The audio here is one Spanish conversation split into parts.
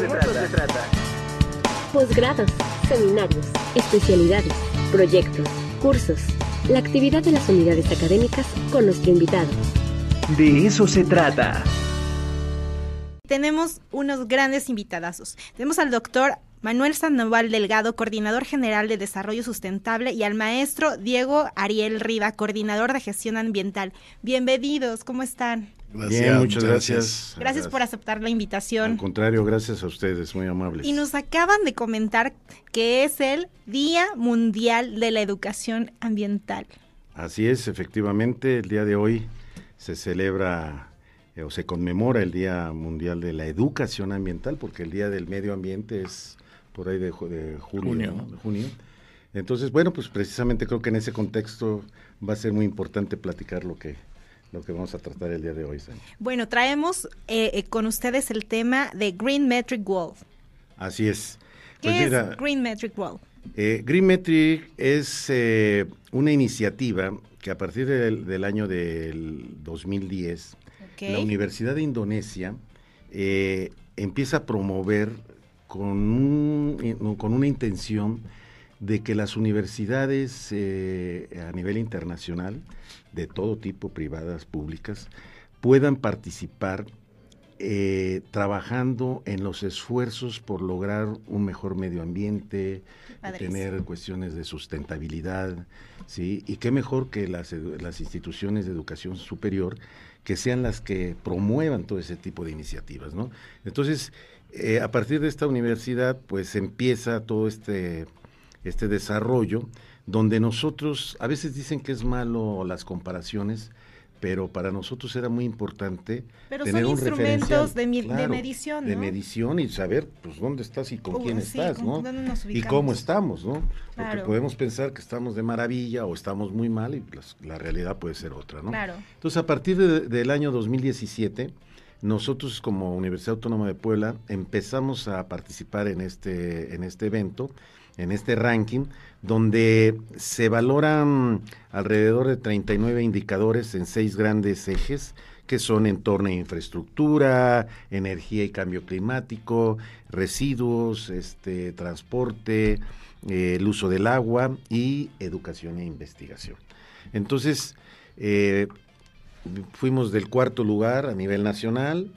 se trata. Posgrados, seminarios, especialidades, proyectos, cursos. La actividad de las unidades académicas con nuestro invitado. De eso se trata. Tenemos unos grandes invitadazos. Tenemos al doctor Manuel Sandoval Delgado, coordinador general de Desarrollo Sustentable, y al maestro Diego Ariel Riva, coordinador de Gestión Ambiental. Bienvenidos, ¿cómo están? Gracias, Bien, muchas gracias. gracias. por aceptar la invitación. Al contrario, gracias a ustedes, muy amables. Y nos acaban de comentar que es el Día Mundial de la Educación Ambiental. Así es, efectivamente, el día de hoy se celebra eh, o se conmemora el Día Mundial de la Educación Ambiental, porque el Día del Medio Ambiente es por ahí de, julio, junio. Entonces, bueno, pues precisamente creo que en ese contexto va a ser muy importante platicar lo que lo que vamos a tratar el día de hoy. Bueno, traemos eh, eh, con ustedes el tema de Green Metric Wall. Así es. ¿Qué pues es Green Metric Wall? Eh, Green Metric es una iniciativa que a partir del, año del 2010, la Universidad de Indonesia empieza a promover con, con una intención de que las universidades a nivel internacional, de todo tipo, privadas, públicas, puedan participar eh, trabajando en los esfuerzos por lograr un mejor medio ambiente, tener cuestiones de sustentabilidad, ¿sí? Y qué mejor que las, las instituciones de educación superior que sean las que promuevan todo ese tipo de iniciativas, ¿no? Entonces, eh, a partir de esta universidad, pues empieza todo este, este desarrollo, donde nosotros, a veces dicen que es malo las comparaciones, pero para nosotros era muy importante pero tener son un instrumentos de, de, medición, ¿no? de medición y saber pues dónde estás y con quién estás, ¿no? Y cómo estamos, ¿no? Porque podemos pensar que estamos de maravilla o estamos muy mal y la realidad puede ser otra, ¿no? Claro. Entonces, a partir del año 2017 nosotros como Universidad Autónoma de Puebla empezamos a participar en este, en este evento, en este ranking, donde se valoran alrededor de 39 indicadores en seis grandes ejes, que son entorno e infraestructura, energía y cambio climático, residuos, este, transporte, eh, el uso del agua y educación e investigación. Entonces, eh, fuimos del cuarto lugar a nivel nacional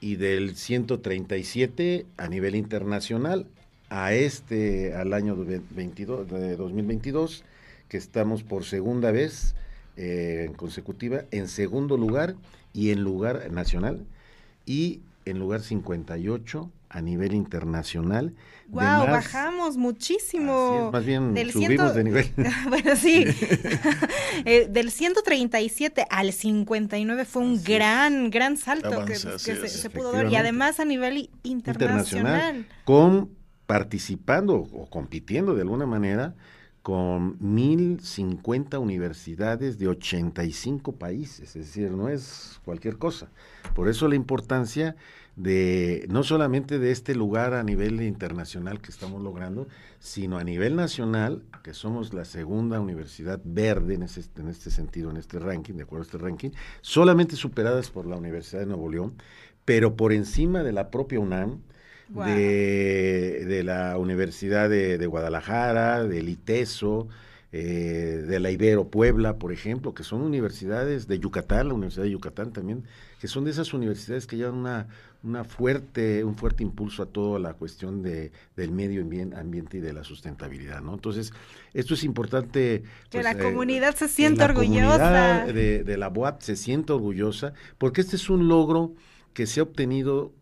y del 137 a nivel internacional a este, al año 22, de 2022, que estamos por segunda vez eh, consecutiva en segundo lugar y en lugar nacional y en lugar 58 a nivel internacional. Wow, bajamos muchísimo. más bien subimos de nivel. bueno, sí. Eh, del 137 al 59 fue un gran, gran salto que, se, pudo ver. Y además a nivel internacional. Con participando o compitiendo de alguna manera con 1050 universidades de 85 países, es decir, no es cualquier cosa. Por eso la importancia de no solamente de este lugar a nivel internacional que estamos logrando, sino a nivel nacional, que somos la segunda universidad verde en, en este sentido, en este ranking, de acuerdo a este ranking, solamente superadas por la Universidad de Nuevo León, pero por encima de la propia UNAM, de, la Universidad de, Guadalajara, del ITESO, eh, de la Ibero Puebla, por ejemplo, que son universidades de Yucatán, la Universidad de Yucatán también, que son de esas universidades que llevan una, una fuerte, un fuerte impulso a toda la cuestión de, del medio ambiente y de la sustentabilidad, ¿no? Entonces, esto es importante. que pues, la eh, comunidad se sienta orgullosa. de, de la BOAP se siente orgullosa, porque este es un logro que se ha obtenido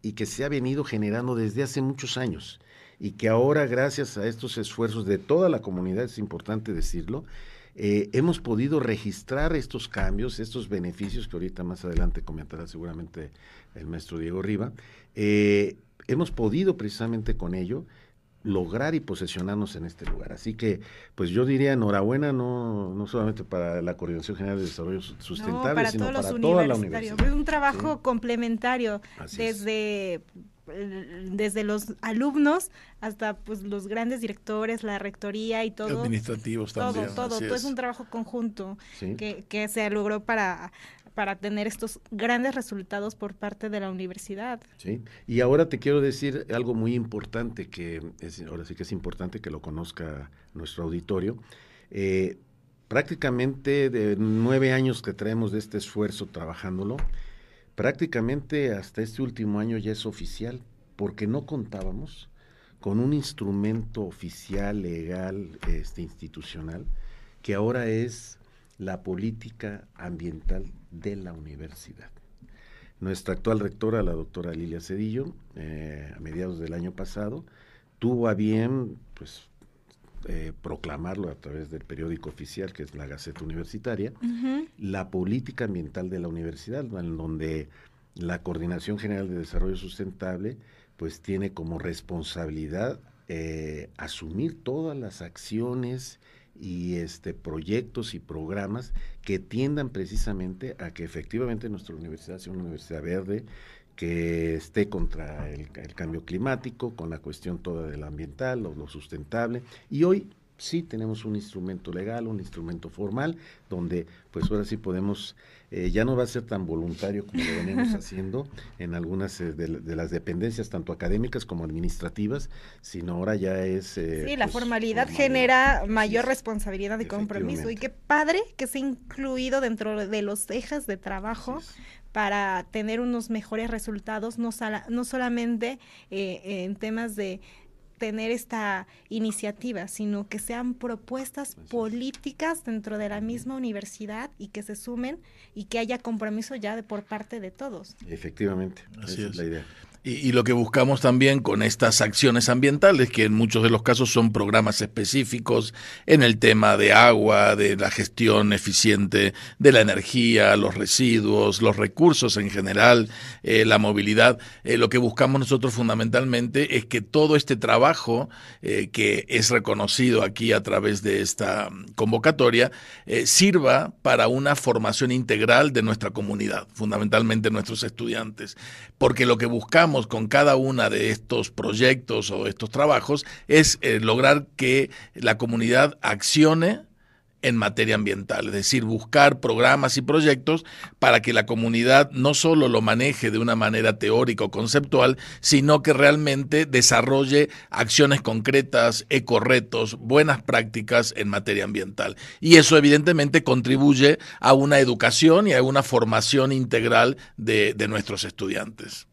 y que se ha venido generando desde hace muchos años y que ahora gracias a estos esfuerzos de toda la comunidad, es importante decirlo, eh, hemos podido registrar estos cambios, estos beneficios que ahorita más adelante comentará seguramente el maestro Diego Riva, eh, hemos podido precisamente con ello lograr y posesionarnos en este lugar. Así que, pues yo diría enhorabuena, no, no solamente para la Coordinación General de Desarrollo Sustentable, sino para toda la universidad. Es un trabajo complementario desde desde los alumnos hasta pues los grandes directores, la rectoría y todo. Administrativos todo, también. Todo, todo. Es. es un trabajo conjunto que, que se logró para para tener estos grandes resultados por parte de la universidad. Sí, y ahora te quiero decir algo muy importante que es, ahora sí que es importante que lo conozca nuestro auditorio. Eh, prácticamente de nueve años que traemos de este esfuerzo trabajándolo, prácticamente hasta este último año ya es oficial, porque no contábamos con un instrumento oficial, legal, este, institucional, que ahora es la política ambiental de la universidad. Nuestra actual rectora, la doctora Lilia Cedillo, eh, a mediados del año pasado, tuvo a bien pues, eh, proclamarlo a través del periódico oficial, que es la Gaceta Universitaria, la política ambiental de la universidad, en donde la Coordinación General de Desarrollo Sustentable pues tiene como responsabilidad eh, asumir todas las acciones y este proyectos y programas que tiendan precisamente a que efectivamente nuestra universidad sea una universidad verde, que esté contra el, cambio climático, con la cuestión toda del ambiental, lo, lo sustentable. Y hoy sí tenemos un instrumento legal, un instrumento formal, donde pues ahora sí podemos, eh, ya no va a ser tan voluntario como lo venimos haciendo en algunas eh, de, las dependencias, tanto académicas como administrativas, sino ahora ya es... Eh, sí, la pues, formalidad, genera mayor responsabilidad y compromiso. Y qué padre que se ha incluido dentro de los ejes de trabajo para tener unos mejores resultados, no, no solamente en temas de tener esta iniciativa, sino que sean propuestas políticas dentro de la misma universidad y que se sumen y que haya compromiso ya de por parte de todos. Efectivamente, Así es la idea. Y, lo que buscamos también con estas acciones ambientales, que en muchos de los casos son programas específicos en el tema de agua, de la gestión eficiente de la energía, los residuos, los recursos en general, eh, la movilidad, eh, lo que buscamos nosotros fundamentalmente es que todo este trabajo eh, que es reconocido aquí a través de esta convocatoria sirva para una formación integral de nuestra comunidad, fundamentalmente nuestros estudiantes, porque lo que buscamos con cada una de estos proyectos o estos trabajos es eh, lograr que la comunidad accione en materia ambiental, es decir, buscar programas y proyectos para que la comunidad no solo lo maneje de una manera teórica o conceptual, sino que realmente desarrolle acciones concretas, ecorretos, buenas prácticas en materia ambiental. Y eso evidentemente contribuye a una educación y a una formación integral de nuestros estudiantes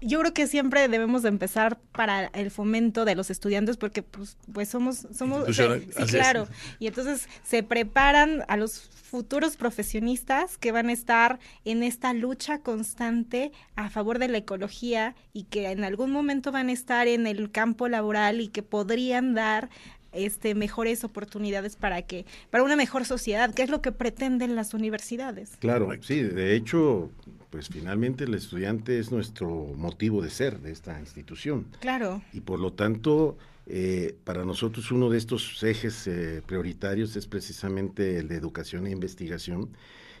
yo creo que siempre debemos de empezar para el fomento de los estudiantes porque pues, pues somos somos sí, claro. Y entonces se preparan a los futuros profesionistas que van a estar en esta lucha constante a favor de la ecología y que en algún momento van a estar en el campo laboral y que podrían dar este mejores oportunidades para que para una mejor sociedad, que es lo que pretenden las universidades. Claro, sí, de hecho, pues finalmente el estudiante es nuestro motivo de ser de esta institución. Claro. Y por lo tanto, eh, para nosotros uno de estos ejes eh, prioritarios es precisamente el de educación e investigación.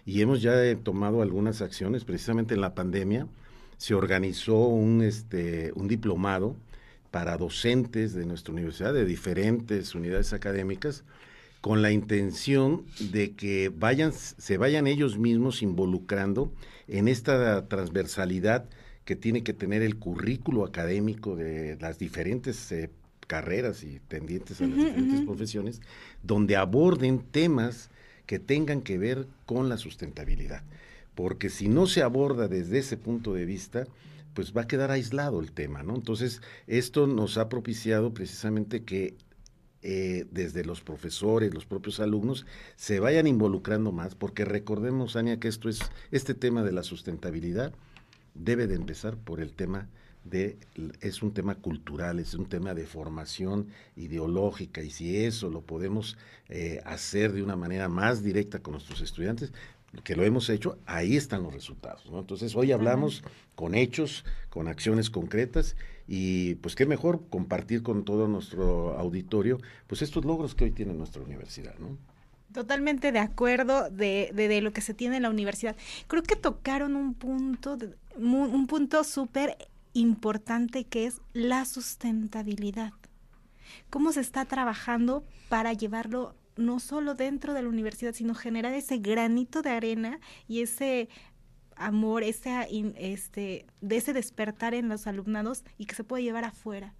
Y hemos ya eh, tomado algunas acciones, precisamente en la pandemia se organizó un, este, un diplomado para docentes de nuestra universidad, de diferentes unidades académicas, con la intención de que vayan, se vayan ellos mismos involucrando en esta transversalidad que tiene que tener el currículo académico de las diferentes eh, carreras y tendientes a las diferentes profesiones, donde aborden temas que tengan que ver con la sustentabilidad. Porque si no se aborda desde ese punto de vista, pues va a quedar aislado el tema, ¿no? Entonces, esto nos ha propiciado precisamente que eh, desde los profesores, los propios alumnos, se vayan involucrando más, porque recordemos, Ania, que esto es, este tema de la sustentabilidad debe de empezar por el tema de, es un tema cultural, es un tema de formación ideológica, y si eso lo podemos eh, hacer de una manera más directa con nuestros estudiantes, que lo hemos hecho, ahí están los resultados. Entonces, hoy hablamos con hechos, con acciones concretas y pues qué mejor compartir con todo nuestro auditorio pues estos logros que hoy tiene nuestra universidad. ¿no? Totalmente de acuerdo de, de, lo que se tiene en la universidad. Creo que tocaron un punto, un punto súper importante que es la sustentabilidad. ¿Cómo se está trabajando para llevarlo no solo dentro de la universidad, sino generar ese granito de arena y ese amor, ese, este, de ese despertar en los alumnados y que se puede llevar afuera.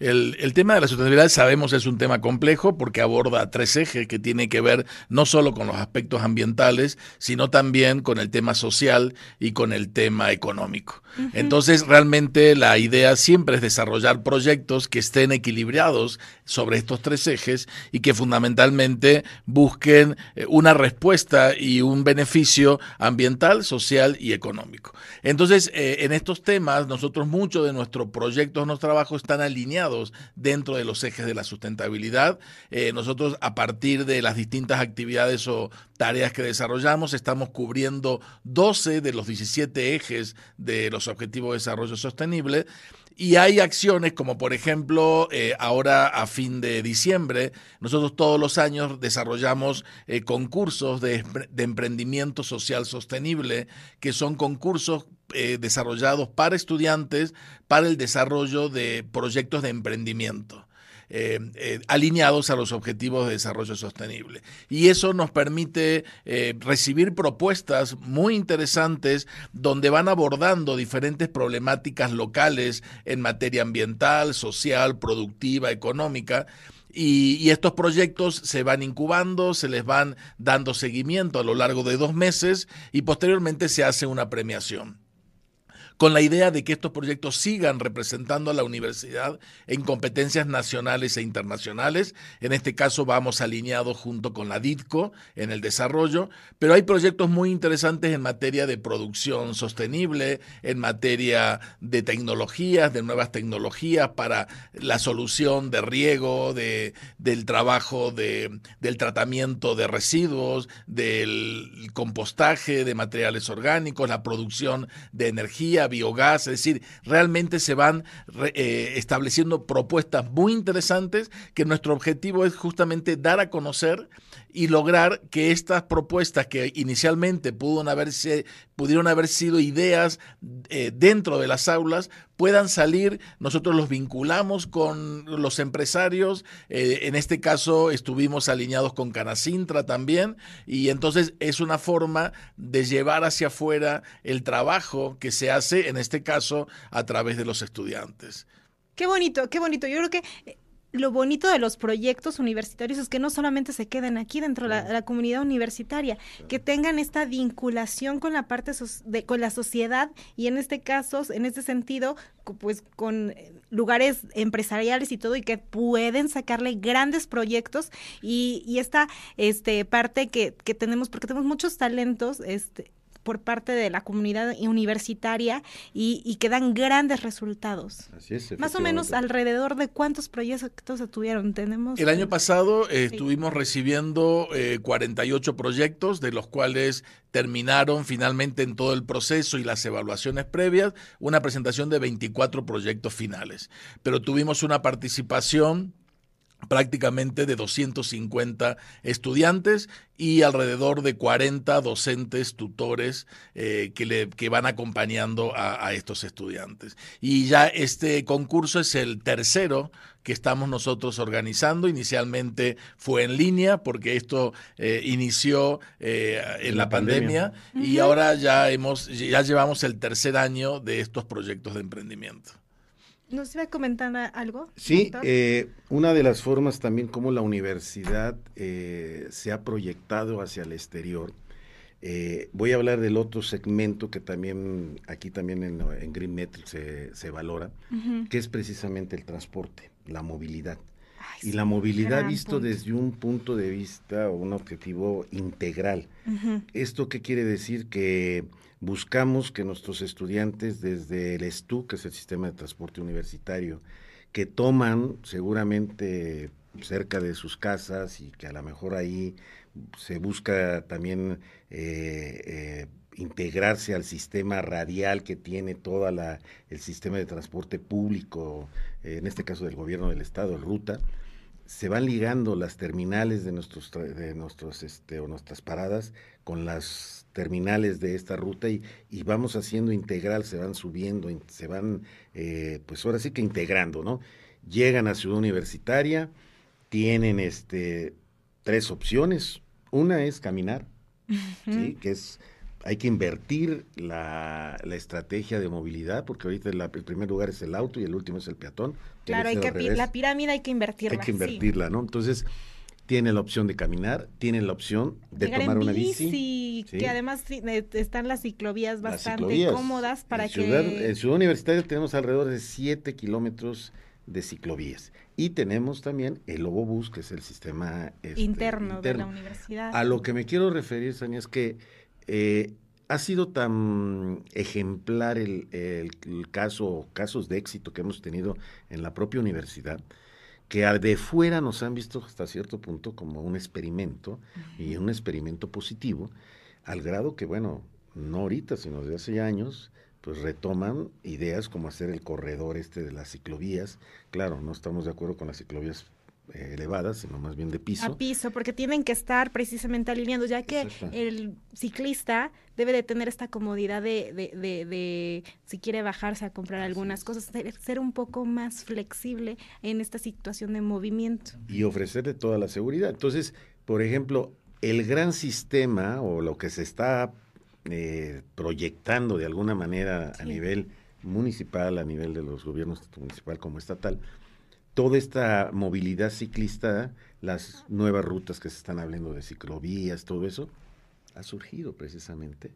El, tema de la sustentabilidad sabemos es un tema complejo porque aborda tres ejes que tiene que ver no solo con los aspectos ambientales, sino también con el tema social y con el tema económico. Entonces, realmente la idea siempre es desarrollar proyectos que estén equilibrados sobre estos tres ejes y que fundamentalmente busquen eh, una respuesta y un beneficio ambiental, social y económico. Entonces, eh, en estos temas, nosotros muchos de nuestros proyectos, nuestros trabajos están alineados dentro de los ejes de la sustentabilidad. Eh, nosotros a partir de las distintas actividades o tareas que desarrollamos estamos cubriendo 12 de los 17 ejes de los Objetivos de Desarrollo Sostenible. Y hay acciones como por ejemplo, eh, ahora a fin de diciembre, nosotros todos los años desarrollamos eh, concursos de, emprendimiento social sostenible, que son concursos eh, desarrollados para estudiantes para el desarrollo de proyectos de emprendimiento. Eh, eh, alineados a los objetivos de desarrollo sostenible. Y eso nos permite recibir propuestas muy interesantes donde van abordando diferentes problemáticas locales en materia ambiental, social, productiva, económica. y, estos proyectos se van incubando, se les van dando seguimiento a lo largo de dos meses y posteriormente se hace una premiación con la idea de que estos proyectos sigan representando a la universidad en competencias nacionales e internacionales. En este caso vamos alineados junto con la DITCO en el desarrollo, pero hay proyectos muy interesantes en materia de producción sostenible, en materia de tecnologías, de nuevas tecnologías para la solución de riego, de, del trabajo de, del tratamiento de residuos, del compostaje de materiales orgánicos, la producción de energía biogás, es decir, realmente se van eh, estableciendo propuestas muy interesantes que nuestro objetivo es justamente dar a conocer y lograr que estas propuestas que inicialmente pudieron, haberse, pudieron haber sido ideas eh, dentro de las aulas puedan salir, nosotros los vinculamos con los empresarios, eh, en este caso estuvimos alineados con Canacintra también, y entonces es una forma de llevar hacia afuera el trabajo que se hace, en este caso, a través de los estudiantes. Qué bonito, qué bonito. Yo creo que lo bonito de los proyectos universitarios es que no solamente se queden aquí dentro de la, comunidad universitaria, que tengan esta vinculación con la parte de, con la sociedad y en este caso, en este sentido, pues con eh, lugares empresariales y todo y que pueden sacarle grandes proyectos y, y esta este parte que, que tenemos porque tenemos muchos talentos este por parte de la comunidad universitaria y, y que dan grandes resultados. Así es. Más o menos alrededor de cuántos proyectos se tuvieron. Tenemos. El año pasado eh, estuvimos recibiendo 48 eh, proyectos, de los cuales terminaron finalmente en todo el proceso y las evaluaciones previas una presentación de 24 proyectos finales. Pero tuvimos una participación prácticamente de 250 estudiantes y alrededor de 40 docentes, tutores eh, que, le, que van acompañando a, estos estudiantes. Y ya este concurso es el tercero que estamos nosotros organizando. Inicialmente fue en línea porque esto eh, inició eh, en la, pandemia, y ahora ya, hemos, ya llevamos el tercer año de estos proyectos de emprendimiento. ¿Nos iba a comentar algo? Sí, eh, una de las formas también como la universidad eh, se ha proyectado hacia el exterior. Eh, voy a hablar del otro segmento que también aquí también en, Green Metrics se, valora, que es precisamente el transporte, la movilidad. y la movilidad visto desde un punto de vista o un objetivo integral. ¿Esto qué quiere decir? Que buscamos que nuestros estudiantes desde el STU, que es el Sistema de Transporte Universitario, que toman seguramente cerca de sus casas y que a lo mejor ahí se busca también eh, eh, integrarse al sistema radial que tiene toda el sistema de transporte público, en este caso del gobierno del estado, el ruta, se van ligando las terminales de nuestros de nuestros este o nuestras paradas con las terminales de esta ruta y, y vamos haciendo integral, se van subiendo, se van, eh, pues ahora sí que integrando, ¿no? Llegan a Ciudad Universitaria, tienen este tres opciones. Una es caminar, ¿sí? que es hay que invertir la, estrategia de movilidad, porque ahorita el primer lugar es el auto y el último es el peatón. Claro, hay que, la pirámide hay que invertirla. Hay que invertirla, ¿no? Entonces, tiene la opción de caminar, tiene la opción de tomar una bici. Que además eh, están las ciclovías bastante cómodas para que... En Ciudad Universitaria tenemos alrededor de 7 kilómetros de ciclovías. Y tenemos también el Lobobús, que es el sistema este, interno, de la universidad. A lo que me quiero referir, Sania, es que eh, ha sido tan ejemplar el, el, caso, casos de éxito que hemos tenido en la propia universidad, que de fuera nos han visto hasta cierto punto como un experimento, y un experimento positivo, al grado que, bueno, no ahorita, sino desde hace años, pues retoman ideas como hacer el corredor este de las ciclovías. Claro, no estamos de acuerdo con las ciclovías eh, elevadas, sino más bien de piso. A piso, porque tienen que estar precisamente alineando, ya que el ciclista debe de tener esta comodidad de, de, de, si quiere bajarse a comprar algunas cosas, ser un poco más flexible en esta situación de movimiento. Y ofrecerle toda la seguridad. Entonces, por ejemplo, el gran sistema o lo que se está eh, proyectando de alguna manera a nivel municipal, a nivel de los gobiernos municipal como estatal, toda esta movilidad ciclista, las nuevas rutas que se están hablando de ciclovías, todo eso, ha surgido precisamente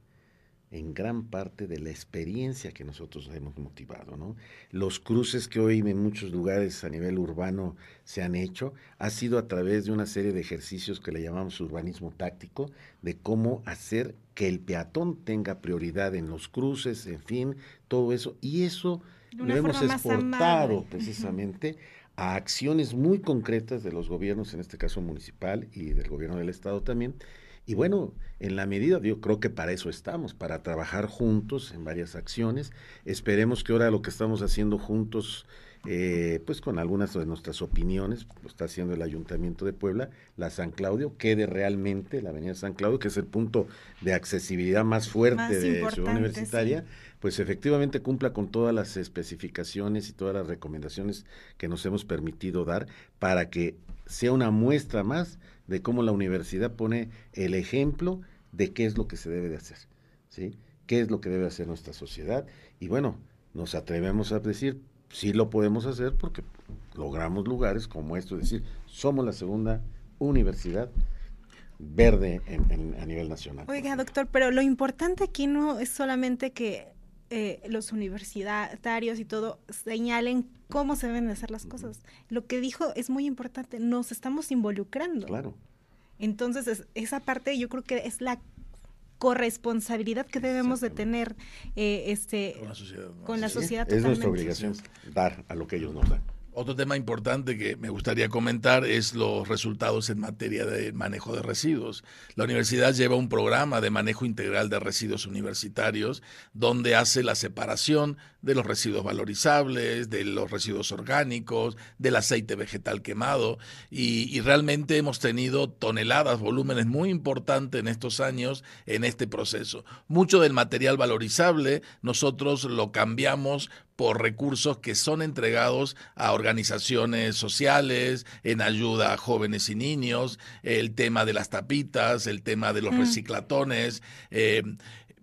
en gran parte de la experiencia que nosotros hemos motivado. ¿no? Los cruces que hoy en muchos lugares a nivel urbano se han hecho ha sido a través de una serie de ejercicios que le llamamos urbanismo táctico, de cómo hacer que el peatón tenga prioridad en los cruces, en fin, todo eso. Y eso lo hemos exportado precisamente a acciones muy concretas de los gobiernos, en este caso municipal y del gobierno del estado también, y bueno, en la medida, yo creo que para eso estamos, para trabajar juntos en varias acciones. Esperemos que ahora lo que estamos haciendo juntos, eh, pues con algunas de nuestras opiniones, lo está haciendo el Ayuntamiento de Puebla, la San Claudio, quede realmente la Avenida San Claudio, que es el punto de accesibilidad más fuerte de Ciudad Universitaria, pues efectivamente cumpla con todas las especificaciones y todas las recomendaciones que nos hemos permitido dar para que sea una muestra más de cómo la universidad pone el ejemplo de qué es lo que se debe de hacer, ¿sí? ¿Qué es lo que debe hacer nuestra sociedad? Y bueno, nos atrevemos a decir, sí lo podemos hacer porque logramos lugares como esto, es decir, somos la segunda universidad verde a nivel nacional. Oiga, doctor, pero lo importante aquí no es solamente que eh, los universitarios y todo señalen cómo se deben hacer las cosas. Lo que dijo es muy importante, nos estamos involucrando. Claro. Entonces, esa parte yo creo que es la corresponsabilidad que debemos de tener eh, este, con la sociedad. Con la sociedad es nuestra obligación dar a lo que ellos nos dan. Otro tema importante que me gustaría comentar es los resultados en materia de manejo de residuos. La universidad lleva un programa de manejo integral de residuos universitarios donde hace la separación de los residuos valorizables, de los residuos orgánicos, del aceite vegetal quemado y, realmente hemos tenido toneladas, volúmenes muy importantes en estos años en este proceso. Mucho del material valorizable nosotros lo cambiamos por recursos que son entregados a organizaciones sociales, en ayuda a jóvenes y niños, el tema de las tapitas, el tema de los mm. reciclatones. Eh,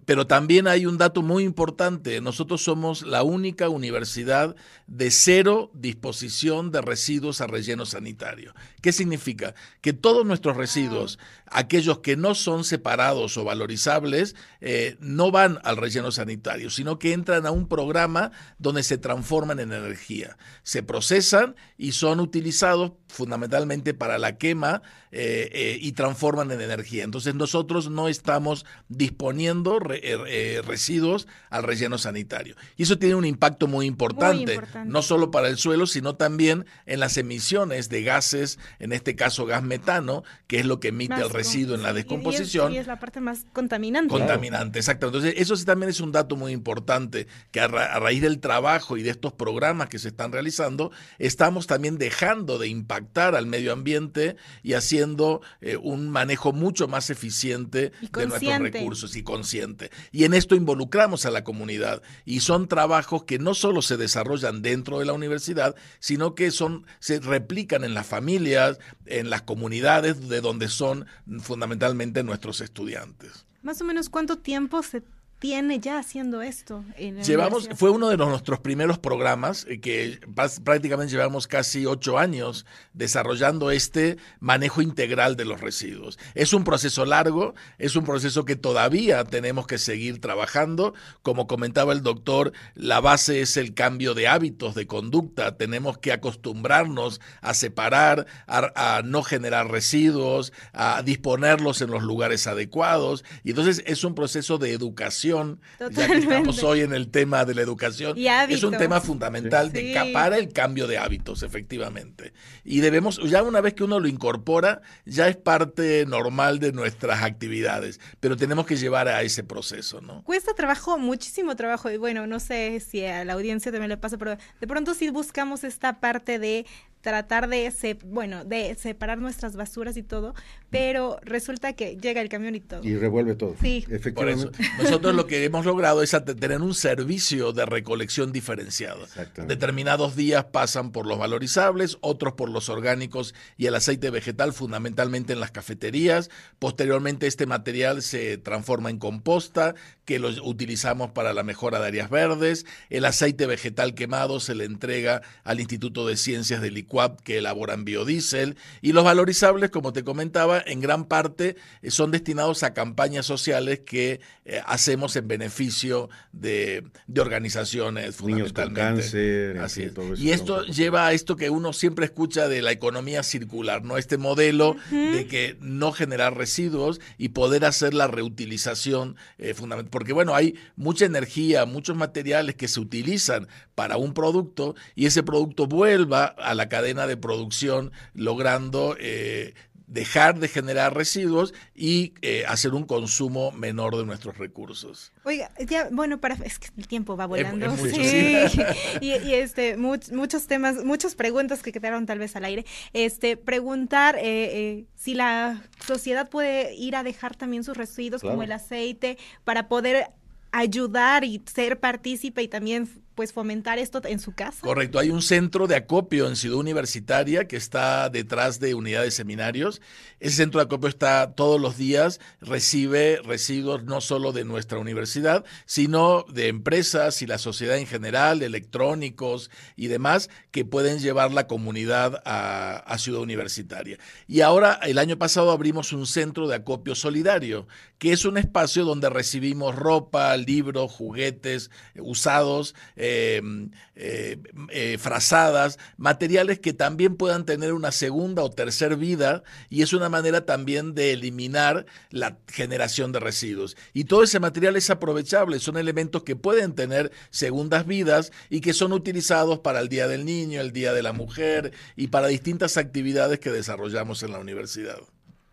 pero también hay un dato muy importante. Nosotros somos la única universidad de cero disposición de residuos a relleno sanitario. ¿Qué significa? Que todos nuestros residuos, aquellos que no son separados o valorizables, eh, no van al relleno sanitario, sino que entran a un programa donde se transforman en energía. Se procesan y son utilizados fundamentalmente para la quema eh, eh, y transforman en energía. Entonces nosotros no estamos disponiendo residuos al relleno sanitario. Y eso tiene un impacto muy importante, no solo para el suelo, sino también en las emisiones de gases en este caso gas metano, que es lo que emite el residuo en la descomposición. Y es, la parte más contaminante. Contaminante, exacto. Entonces, eso sí también es un dato muy importante, que a, raíz del trabajo y de estos programas que se están realizando, estamos también dejando de impactar impactar al medio ambiente y haciendo eh, un manejo mucho más eficiente de nuestros recursos y consciente. Y en esto involucramos a la comunidad y son trabajos que no solo se desarrollan dentro de la universidad, sino que son se replican en las familias, en las comunidades de donde son fundamentalmente nuestros estudiantes. Más o menos cuánto tiempo se tiene ya haciendo esto? llevamos, fue uno de nuestros primeros programas eh, que prácticamente llevamos casi ocho años desarrollando este manejo integral de los residuos. Es un proceso largo, es un proceso que todavía tenemos que seguir trabajando. Como comentaba el doctor, la base es el cambio de hábitos, de conducta. Tenemos que acostumbrarnos a separar, a, a no generar residuos, a disponerlos en los lugares adecuados. Y entonces es un proceso de educación ya que estamos hoy en el tema de la educación, es un tema fundamental para el cambio de hábitos, efectivamente. Y debemos, ya una vez que uno lo incorpora, ya es parte normal de nuestras actividades, pero tenemos que llevar a ese proceso, ¿no? Cuesta trabajo, muchísimo trabajo, y bueno, no sé si a la audiencia también le pasa, pero de pronto sí buscamos esta parte de tratar de, bueno, de separar nuestras basuras y todo, pero resulta que llega el camión y todo. Y revuelve todo. Sí. Efectivamente. Por eso, nosotros lo que hemos logrado es tener un servicio de recolección diferenciado. Determinados días pasan por los valorizables, otros por los orgánicos y el aceite vegetal, fundamentalmente en las cafeterías. Posteriormente este material se transforma en composta, que lo utilizamos para la mejora de áreas verdes. El aceite vegetal quemado se le entrega al Instituto de Ciencias del Licuado que elaboran biodiesel y los valorizables, como te comentaba, en gran parte eh, son destinados a campañas sociales que eh, hacemos en beneficio de, organizaciones fundamentalmente. Así y esto lleva a esto que uno siempre escucha de la economía circular, ¿no? Este modelo de que no generar residuos y poder hacer la reutilización eh, fundamental. Porque bueno, hay mucha energía, muchos materiales que se utilizan para un producto y ese producto vuelva a la cadena de producción logrando eh, dejar de generar residuos y eh, hacer un consumo menor de nuestros recursos. Oiga, ya, bueno, para, es que el tiempo va volando. sí. y, este, muchos temas, muchas preguntas que quedaron tal vez al aire. Este, preguntar eh, si la sociedad puede ir a dejar también sus residuos como el aceite para poder ayudar y ser partícipe y también pues fomentar esto en su casa. Correcto, hay un centro de acopio en Ciudad Universitaria que está detrás de unidades de seminarios. Ese centro de acopio está todos los días, recibe residuos no solo de nuestra universidad, sino de empresas y la sociedad en general, electrónicos y demás, que pueden llevar la comunidad a, Ciudad Universitaria. Y ahora, el año pasado abrimos un centro de acopio solidario, que es un espacio donde recibimos ropa, libros, juguetes usados, Em, eh, eh, frazadas, materiales que también puedan tener una segunda o tercera vida y es una manera también de eliminar la generación de residuos. Y todo ese material es aprovechable, son elementos que pueden tener segundas vidas y que son utilizados para el Día del Niño, el Día de la Mujer y para distintas actividades que desarrollamos en la universidad.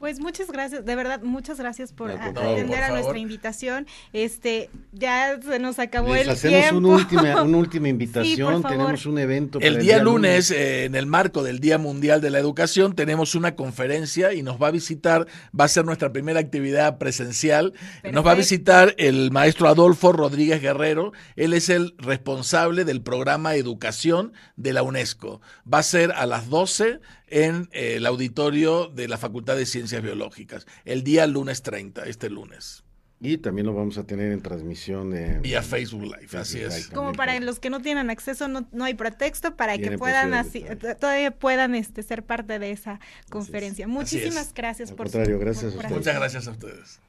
Pues muchas gracias, de verdad, muchas gracias por atender a nuestra invitación. Este, ya se nos acabó el hacemos Una última, una última invitación, tenemos un evento. El, día, lunes, eh, en el marco del Día Mundial de la Educación, tenemos una conferencia y nos va a visitar, va a ser nuestra primera actividad presencial. Nos va a visitar el maestro Adolfo Rodríguez Guerrero, él es el responsable del programa Educación de la UNESCO. Va a ser a las 12 en eh, el auditorio de la Facultad de Ciencias Biológicas, el día lunes 30, este lunes. Y también lo vamos a tener en transmisión vía Facebook Live, así es. Como para los que no tienen acceso, no, no hay pretexto para que puedan así, todavía puedan este, ser parte de esa conferencia. Muchísimas gracias por su, gracias Muchas gracias a ustedes.